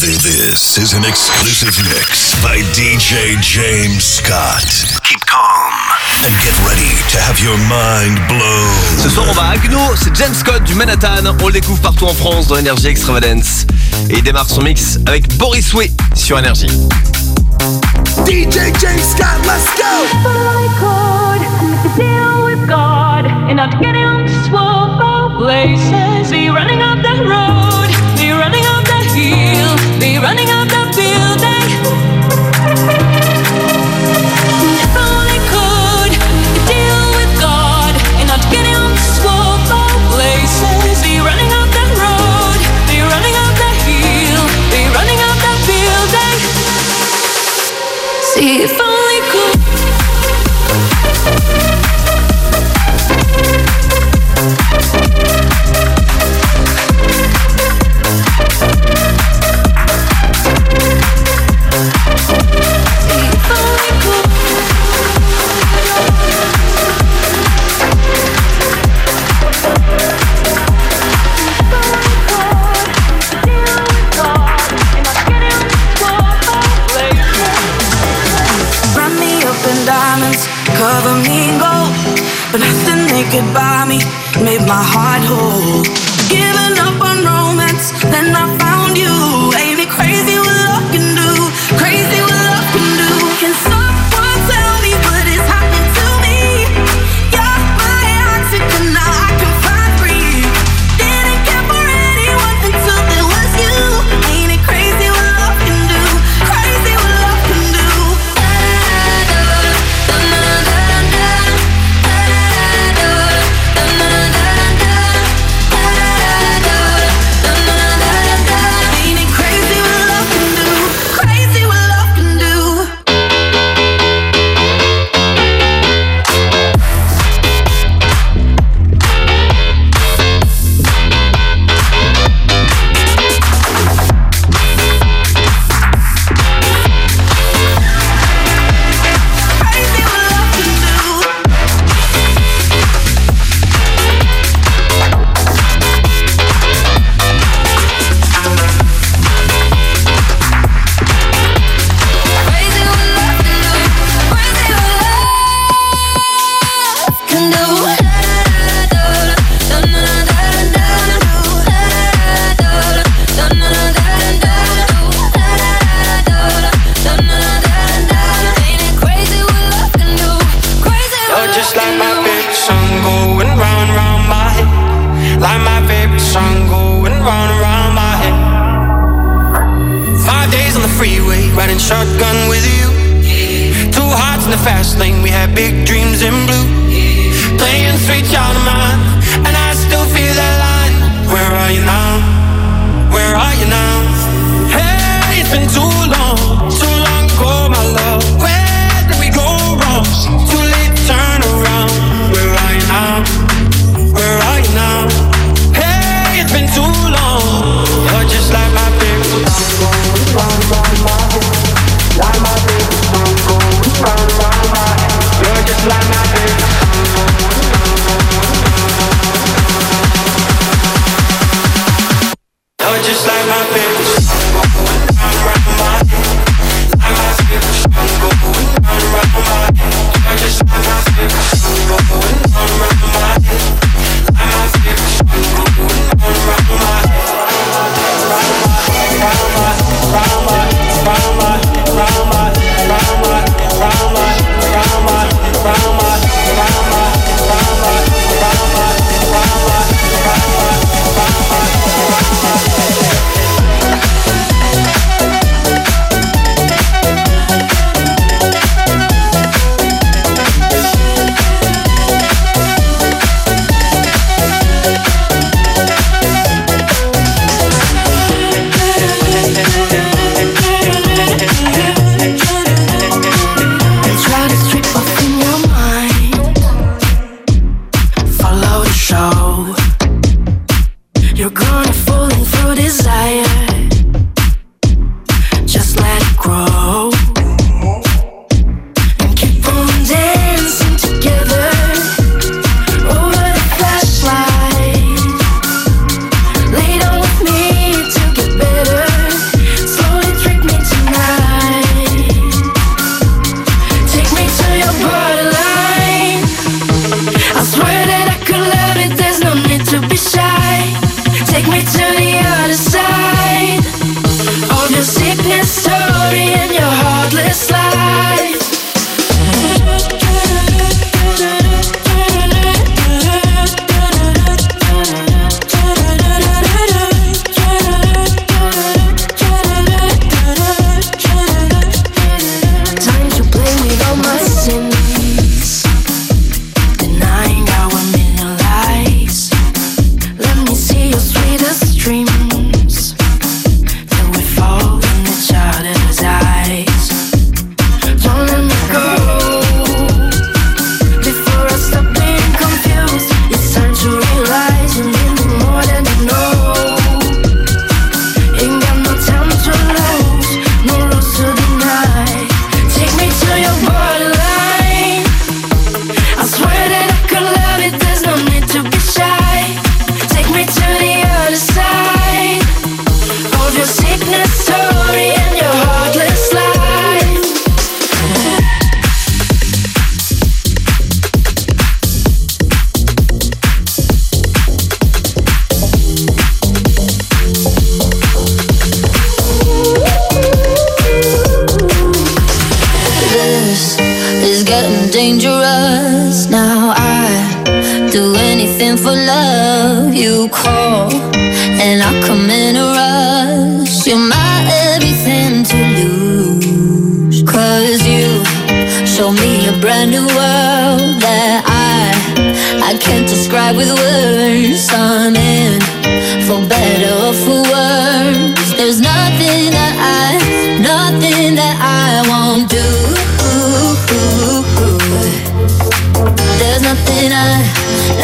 This is an exclusive mix by DJ James Scott. Keep calm and get ready to have your mind blown. Ce soir, on va à Agno, c'est James Scott du Manhattan. On le découvre partout en France dans Energy Extravagance. Et il démarre son mix avec Boris Way sur Energy. DJ James Scott, let's go! places. He running up that road. be running up the building. If only could deal with God and not places. Be running that road, be running that hill, be running that building. See if only By me, made my heart whole. Give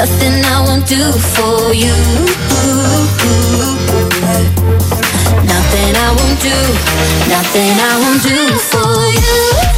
nothing I won't do for you. Nothing I won't do, nothing I won't do for you.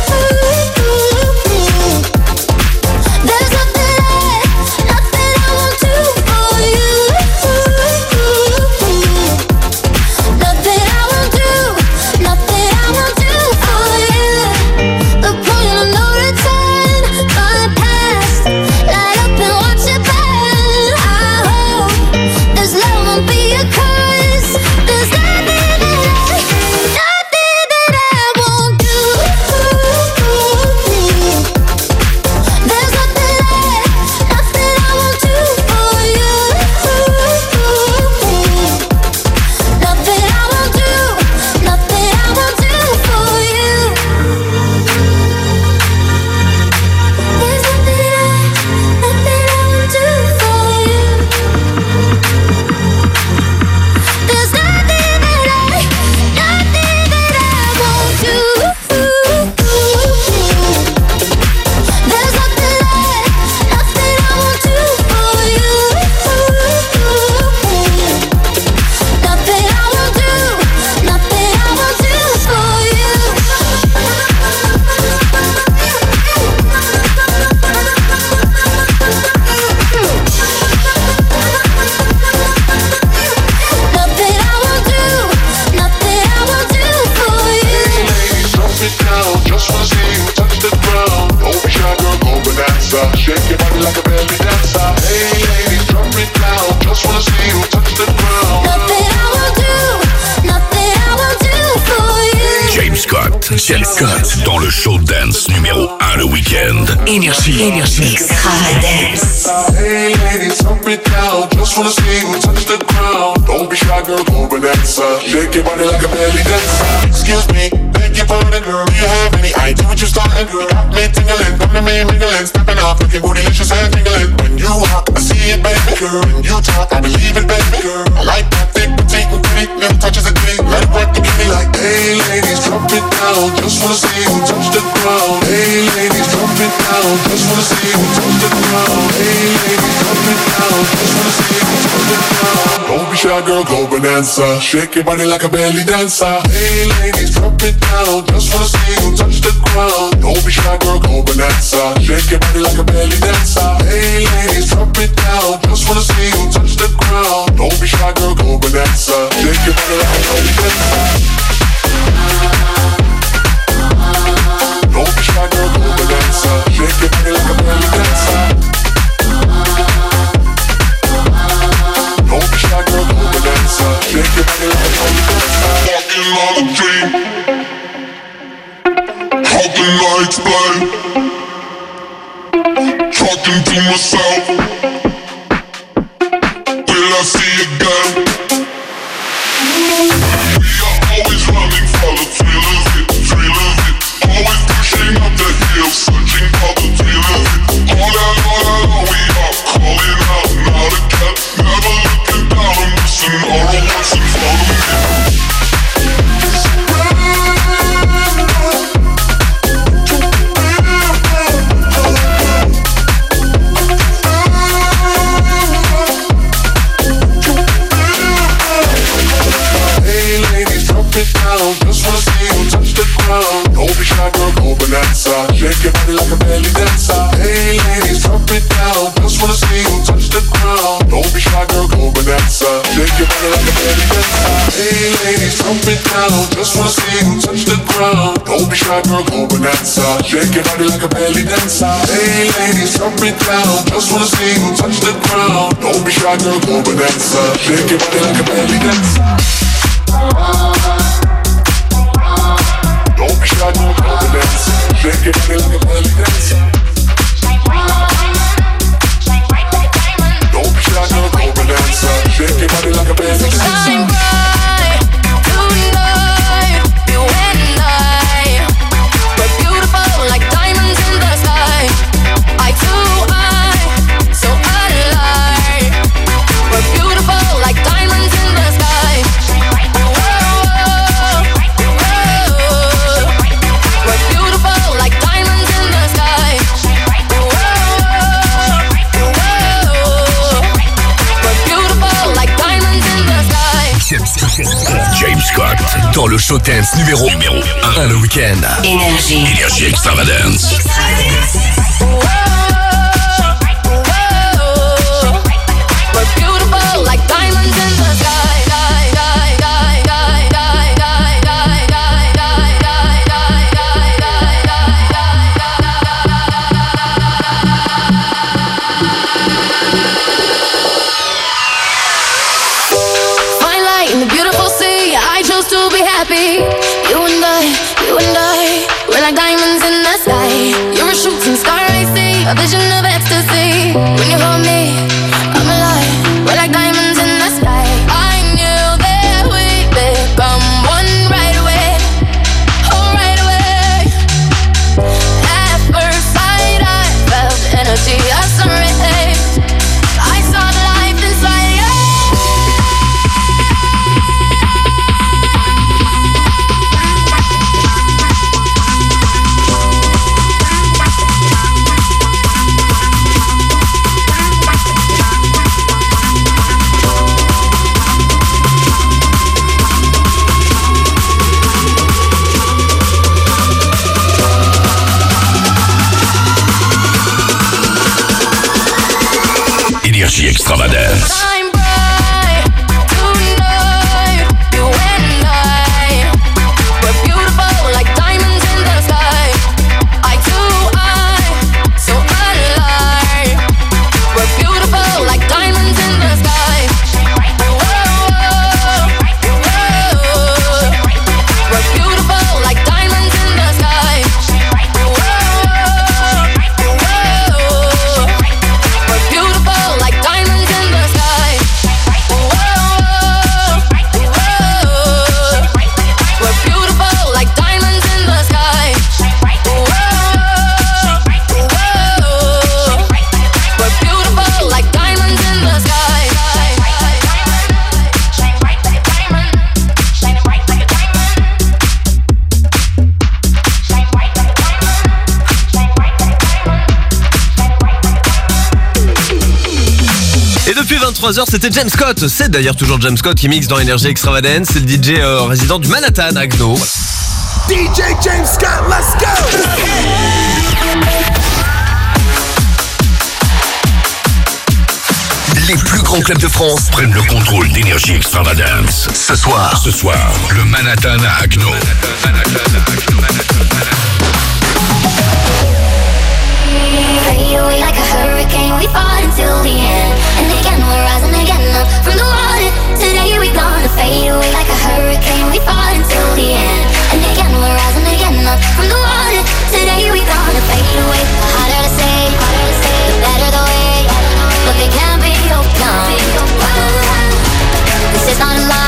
Nothing Scott. James Scott dans le show dance numéro 1 le week-end. Énergie. Énergie. Extravadance. Hey, ladies, drop it down. Just wanna see you touch the ground. Don't be shy, girl, go bonanza. Shake your body like a belly dancer. Excuse me, beg your pardon, girl. Do you have any idea what you're starting, girl? Got me tingling, come to me mingling, stepping off, looking bootylicious and tingling. When you walk, I see it, baby girl. When you talk, I believe it, baby girl. I like that thick, petite, and pretty, little touches of ditty. Let it work to give me like, hey, ladies, drop it down. Just wanna see you touch the ground. Hey, ladies, drop it down. Just wanna see you touch the ground. Hey, ladies, drop it down. Just wanna see you touch the ground. Don't be shy, girl, go bonanza. Shake your body like a belly dancer. Hey, ladies, drop it down. Just wanna see you touch the ground. Don't be shy, girl, go bonanza. Shake your body like a belly dancer. Hey, ladies, drop it down. Just wanna see you touch the ground. Don't be shy, girl, go bonanza. Don't be shy, girl. Shake your body like a belly dancer. Don't be shy, girl. Shake your body like a belly dancer. Walking on a dream. I explain? Talking to myself. Will I see again? It. Down. Just wanna see you touch the ground. Don't be shy, girl, go bonanza. Shake your body like a belly dancer. Showtance numéro, numéro 1 le week-end. Énergie. Énergie Extravagance. Extravagance. c'était James Scott. C'est d'ailleurs toujours James Scott qui mixe dans Energy Extravagance. C'est le DJ euh, résident du Manhattan, Agno. DJ James Scott, let's go Les plus grands clubs de France prennent le contrôle d'énergie extravagance. Ce soir, ce soir, le Manhattan à Agno. dream, we fall until the end. And again, we're rising again up from the water. Today, we gonna fade away. Harder to say, harder to say, the better the way. But they can be overcome. This is not a lie.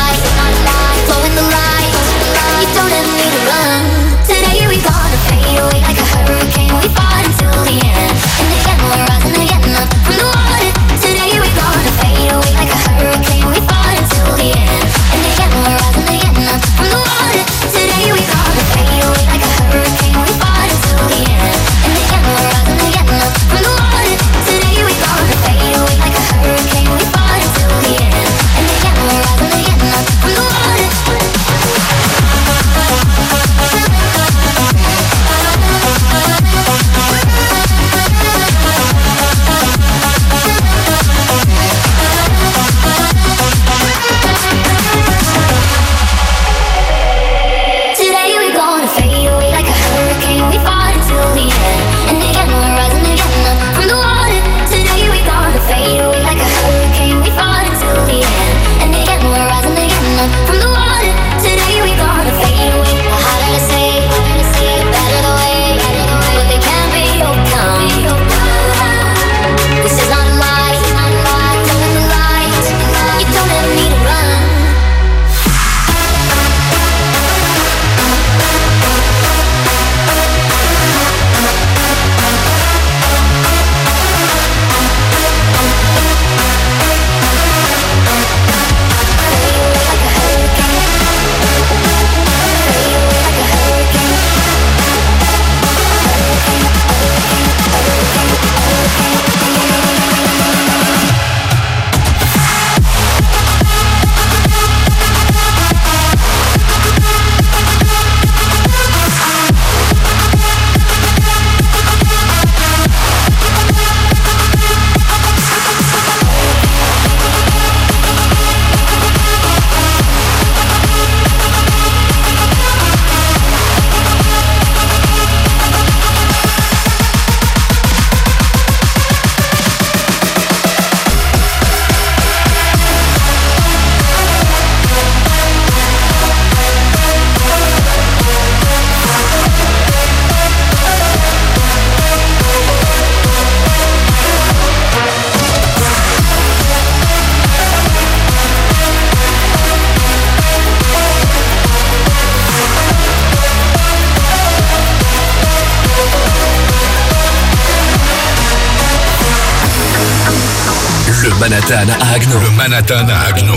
Manhattan à Agno. Le Manhattan à Agno.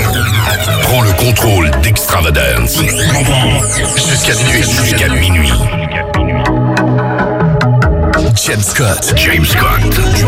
Prends le contrôle d'Extravagance. Jusqu'à minuit. Jusqu'à minuit. James Scott. James Scott. Du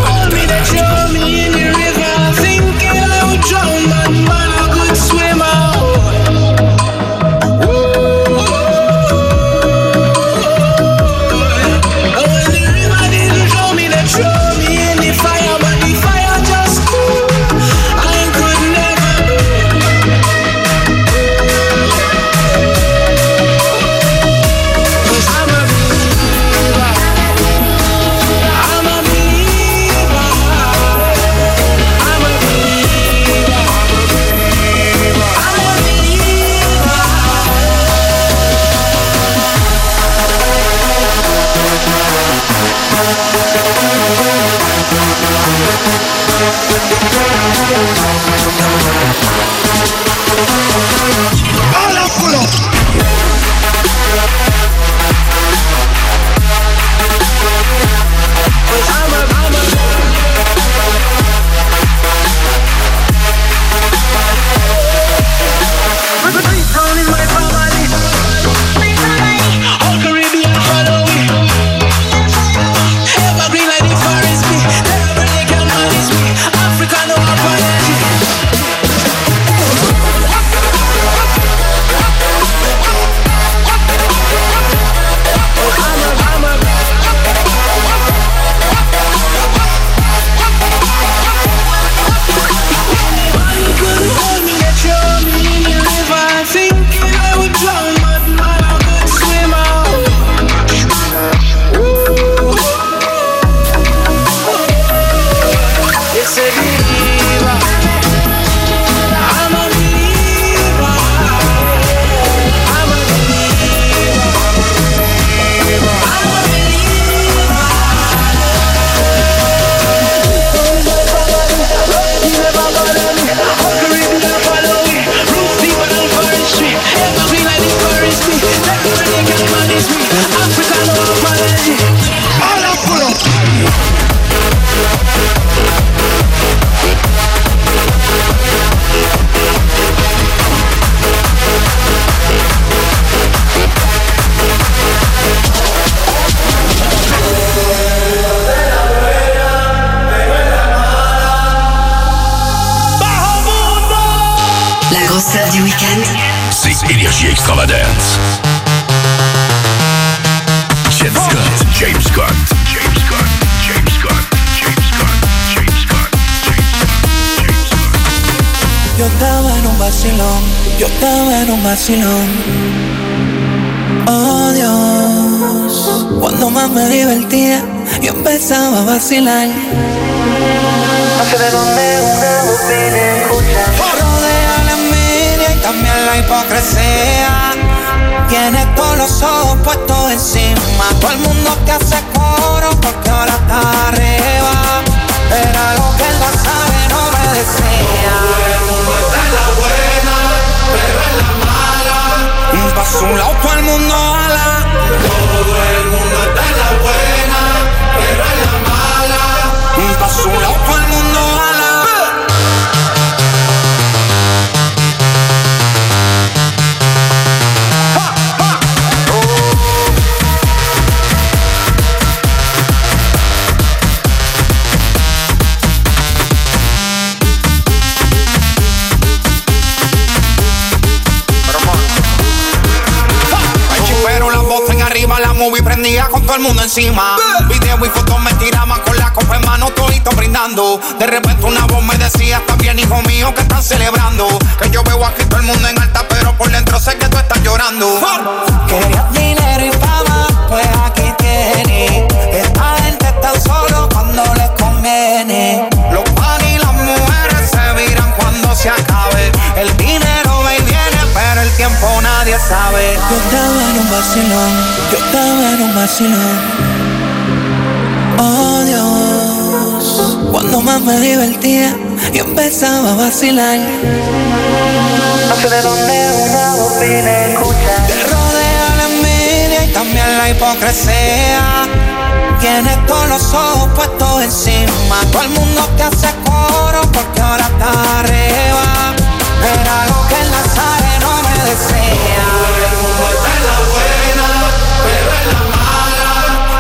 cuando más me divertía, yo empezaba a vacilar. No sé de dónde una voz viene escucha. Rodea la envidia y también la hipocresía. Tienes todos los ojos puestos encima. Todo el mundo te hace coro porque ahora está arriba. Era lo que no sabe, no me decía. Todo el mundo está en la buena, pero en la Pa' su lado todo el mundo ala. Todo el todo el mundo encima. Video y fotos me tiraban con la copa en mano, todito brindando. De repente una voz me decía, está bien, hijo mío, que están celebrando. Que yo veo aquí todo el mundo en alta, pero por dentro sé que tú estás llorando. Querías dinero y fama, pues aquí tienes. Esta gente está solo cuando les conviene. Los pan y las mujeres se viran cuando se acabe. El dinero nadie sabe. Yo estaba en un vacilón, yo estaba en un vacilón. Oh Dios, cuando más me divertía, yo empezaba a vacilar. No sé de dónde una voz viene escucha. Te rodea la envidia y también la hipocresía. tienes todos los ojos puestos encima. Todo el mundo te hace coro porque ahora está arriba. Era lo que en la sala desea. Todo el mundo está en la buena, pero en la mala.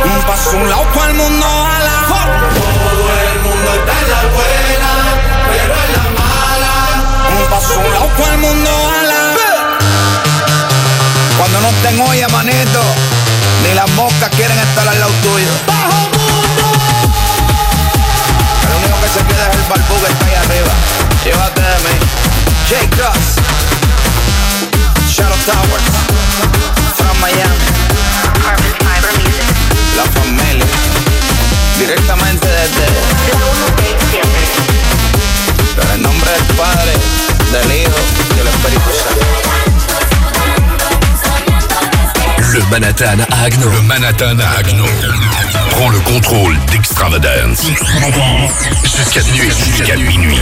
Un paso un lado, el mundo a la Todo el mundo está en la buena, pero en la mala. Un paso un lado, el mundo a la Cuando no estén olla, manito, ni las moscas quieren estar al lado tuyo. El único que se queda es el barbú que está ahí arriba. Llévate de mí. J. Cross. Le Manhattan Agno. Le Manhattan Agno. Prends le contrôle d'Extravagance. Jusqu'à minuit.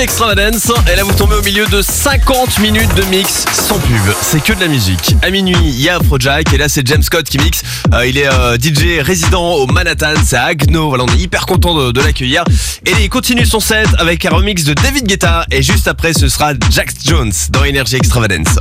Et là, vous tombez au milieu de 50 minutes de mix sans pub. C'est que de la musique. À minuit, il y a Afrojack. Et là, c'est James Scott qui mixe. Euh, il est euh, DJ résident au Manhattan. C'est à Agno. On est hyper content de, l'accueillir. Et il continue son set avec un remix de David Guetta. Et juste après, ce sera Jax Jones dans Énergie Extravagance.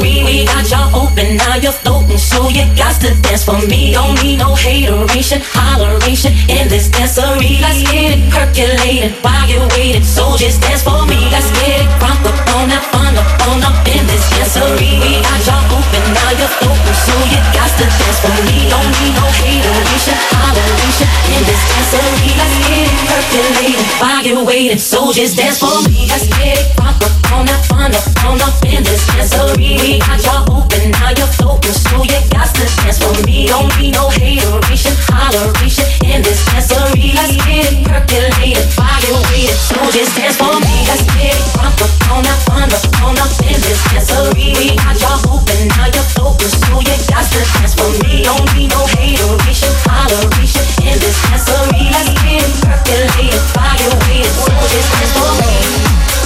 We got y'all open, now you're floating, so you got to dance for me. Don't need no hateration, holleration in this dancery. Let's get it percolated while you're waiting, so just dance for me. Let's get it crunk up on fun up on up in this dancery. We got y'all open, now you're floating, so you got to dance for me. Don't need no hateration, holleration in this dancery. Let's get it while waiting, so just dance for me. Let's get it crunk up on that fun up on up in this dancery. We got y'all open, now you're floating, so you got to dance for me. Don't need no hateration, holleration in this dancery. Let's get it percolated you're waiting, so just dance for me. Let's get it crunk up on that fun up on up in this dancery. We got y'all open, now you're Let's get it percolated you're waiting, so just dance for me.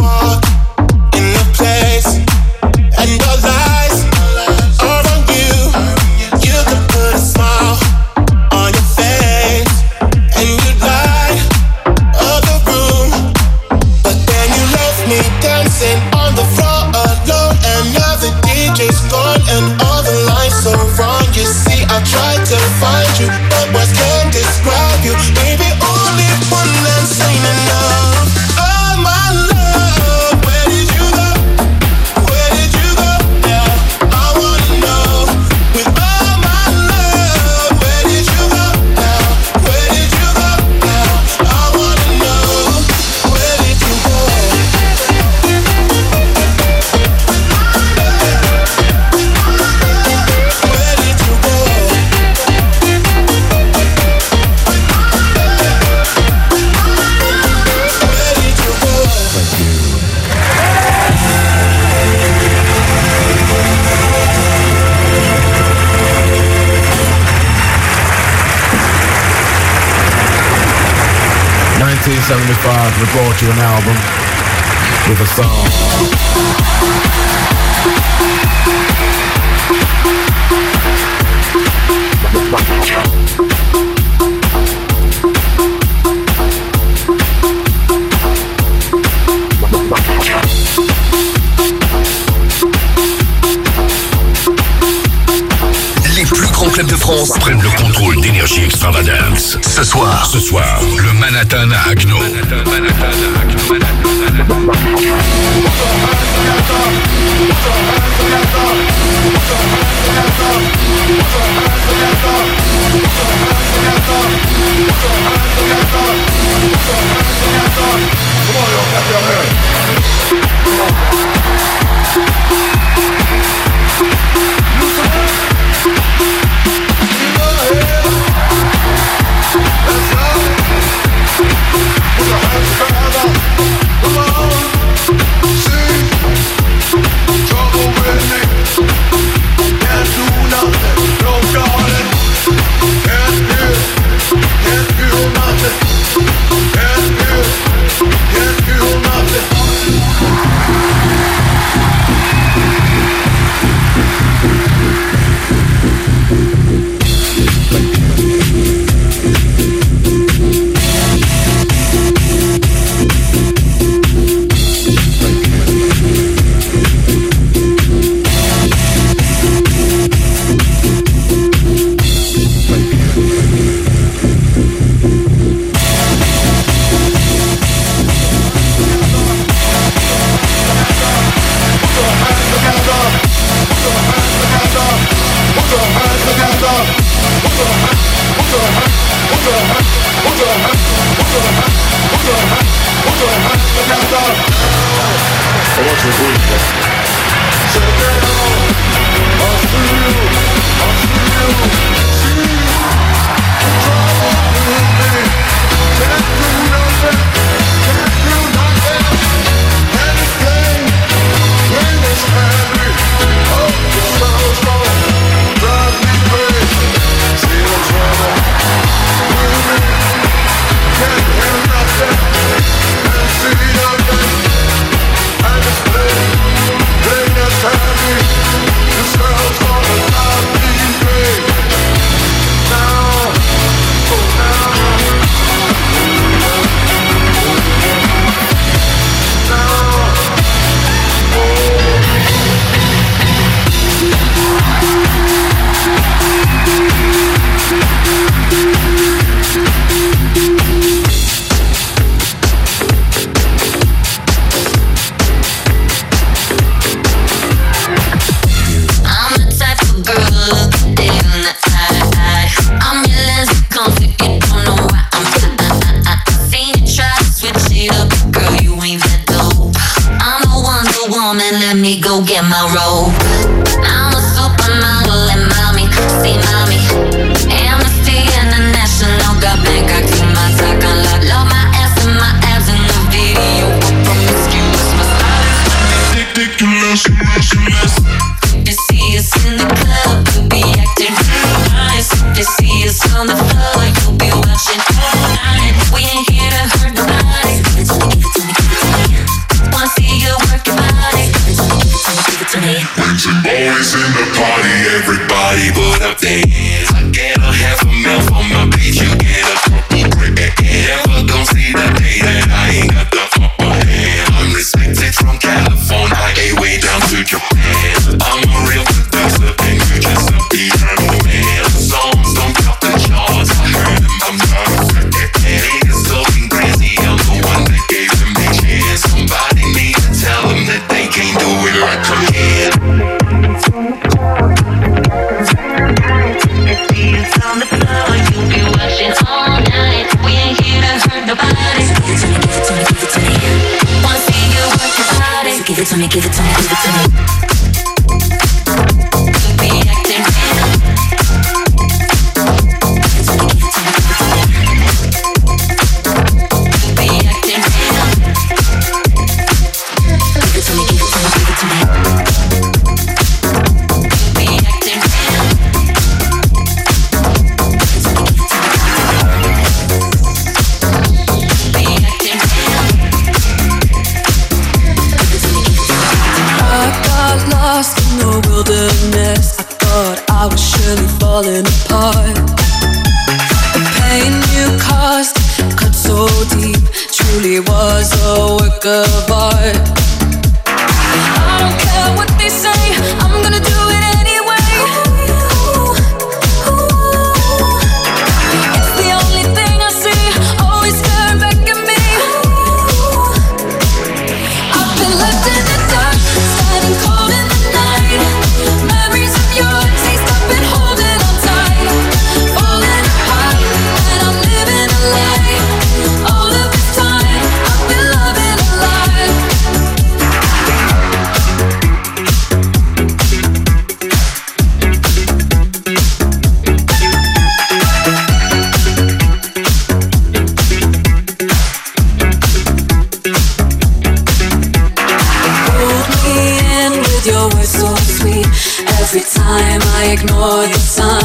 Walk we brought you an album with a song. Les plus grands clubs de France prennent le contrôle d'énergie extravagance. Ce soir, ce soir, le Manhattan à Agno. Give it to me. Ignore the sign.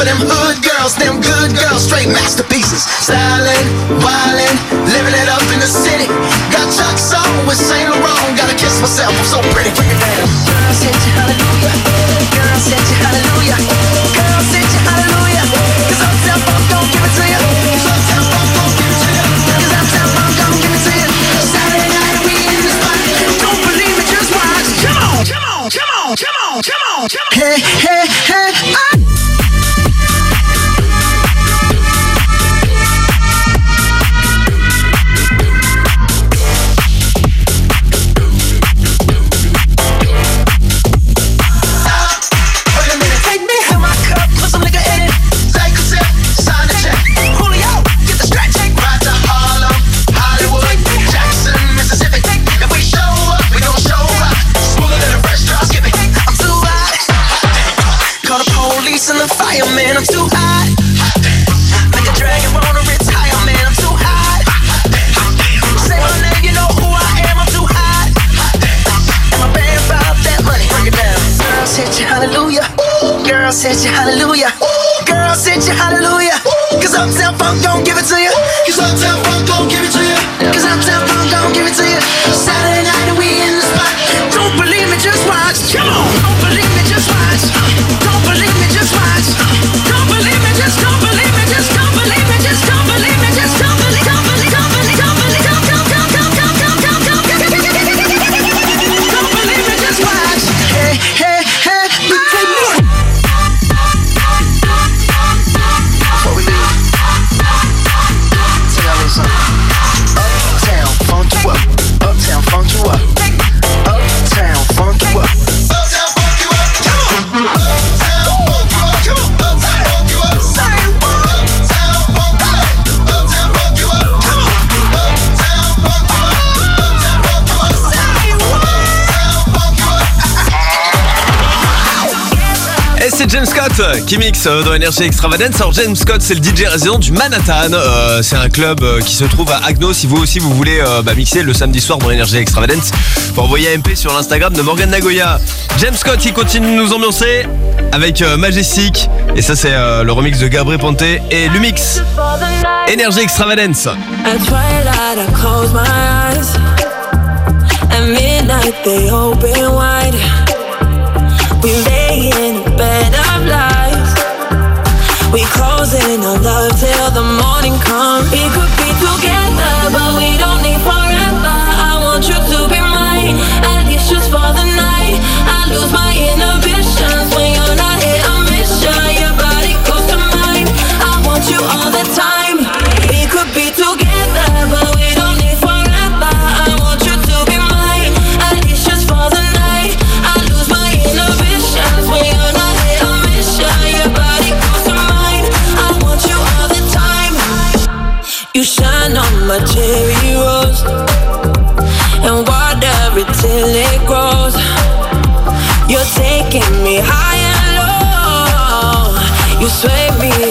for them hood girls, them good girls, straight masterpieces. Styling, wild. James Scott euh, qui mixe euh, dans Energy Extravagance. Alors James Scott c'est le DJ résident du Manhattan. Euh, c'est un club qui se trouve à Agno. Si vous aussi vous voulez bah, mixer le samedi soir dans Energy Extravagance, vous bah, envoyez un MP sur l'Instagram de Morgan Nagoya. James Scott qui continue de nous ambiancer avec Majestic. Et ça c'est le remix de Gabriel Ponté et Lumix. Energy Extravagance. We closing our love till the morning comes. love it till it grows. You're taking me high and low. You sway me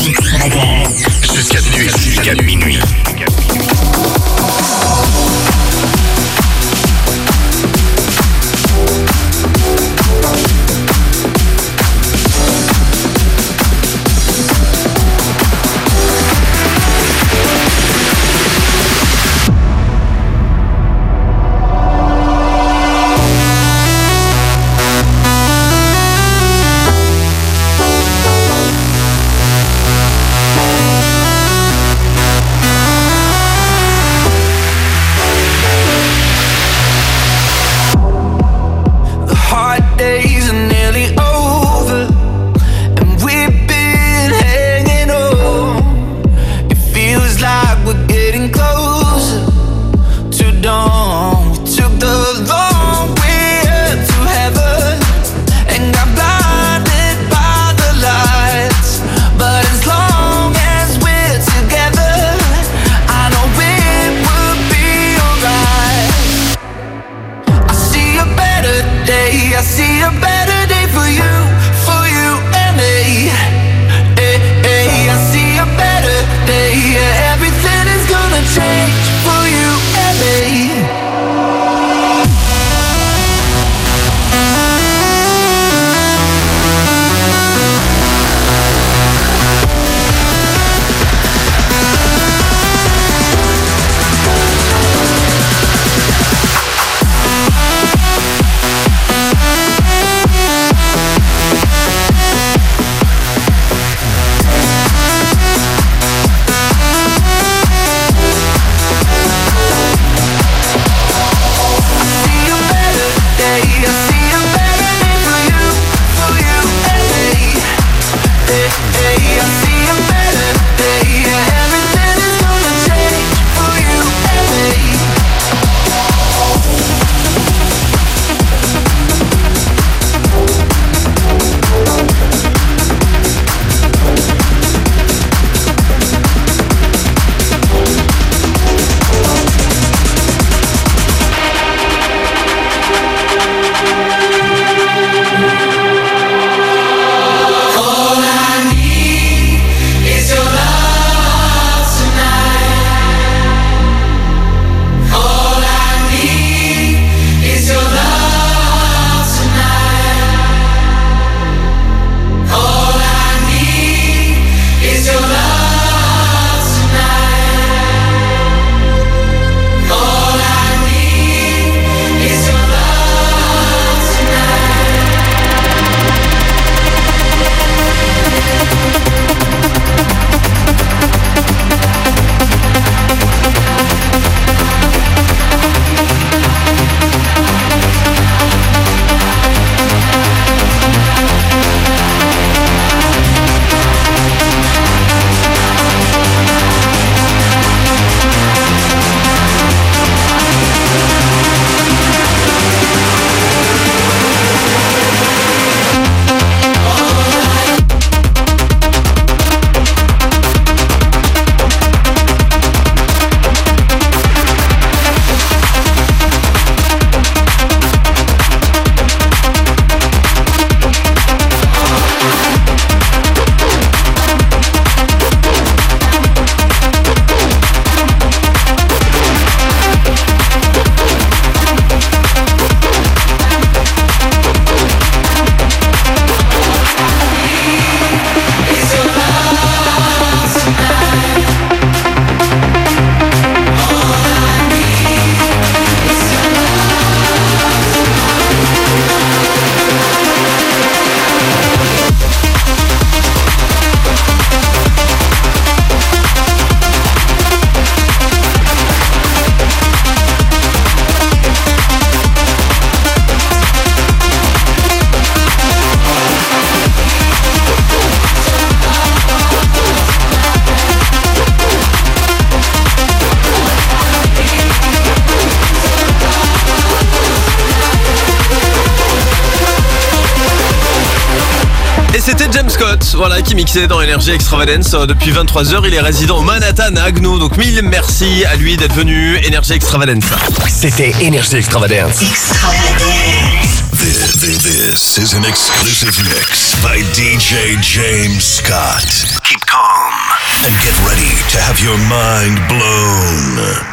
Jusqu'à minuit. Jusqu'à minuit. mixé dans Energy Extravagance euh, depuis 23h. Il est résident au Manhattan à Agno. Donc mille merci à lui d'être venu. Energy Extravagance. C'était Energy Extravagance. Extravagance. This, this is an exclusive mix by DJ James Scott. Keep calm and get ready to have your mind blown.